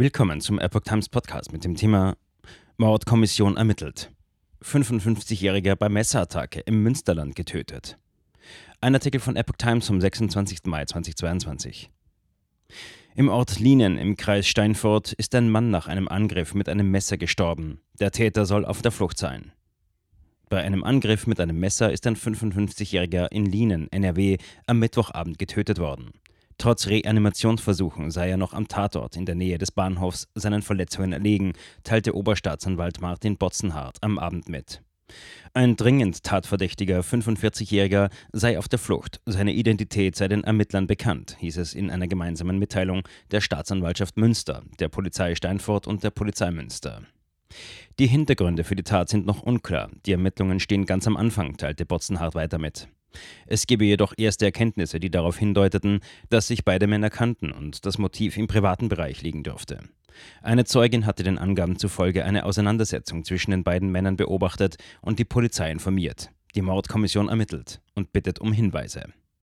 Willkommen zum Epoch Times Podcast mit dem Thema Mordkommission ermittelt. 55-Jähriger bei Messerattacke im Münsterland getötet. Ein Artikel von Epoch Times vom 26. Mai 2022. Im Ort Lienen im Kreis Steinfurt ist ein Mann nach einem Angriff mit einem Messer gestorben. Der Täter soll auf der Flucht sein. Bei einem Angriff mit einem Messer ist ein 55-Jähriger in Lienen, NRW, am Mittwochabend getötet worden. Trotz Reanimationsversuchen sei er noch am Tatort in der Nähe des Bahnhofs seinen Verletzungen erlegen, teilte Oberstaatsanwalt Martin Botzenhardt am Abend mit. Ein dringend tatverdächtiger 45-Jähriger sei auf der Flucht. Seine Identität sei den Ermittlern bekannt, hieß es in einer gemeinsamen Mitteilung der Staatsanwaltschaft Münster, der Polizei Steinfurt und der Polizei Münster. Die Hintergründe für die Tat sind noch unklar. Die Ermittlungen stehen ganz am Anfang, teilte Botzenhardt weiter mit. Es gebe jedoch erste Erkenntnisse, die darauf hindeuteten, dass sich beide Männer kannten und das Motiv im privaten Bereich liegen dürfte. Eine Zeugin hatte den Angaben zufolge eine Auseinandersetzung zwischen den beiden Männern beobachtet und die Polizei informiert. Die Mordkommission ermittelt und bittet um Hinweise.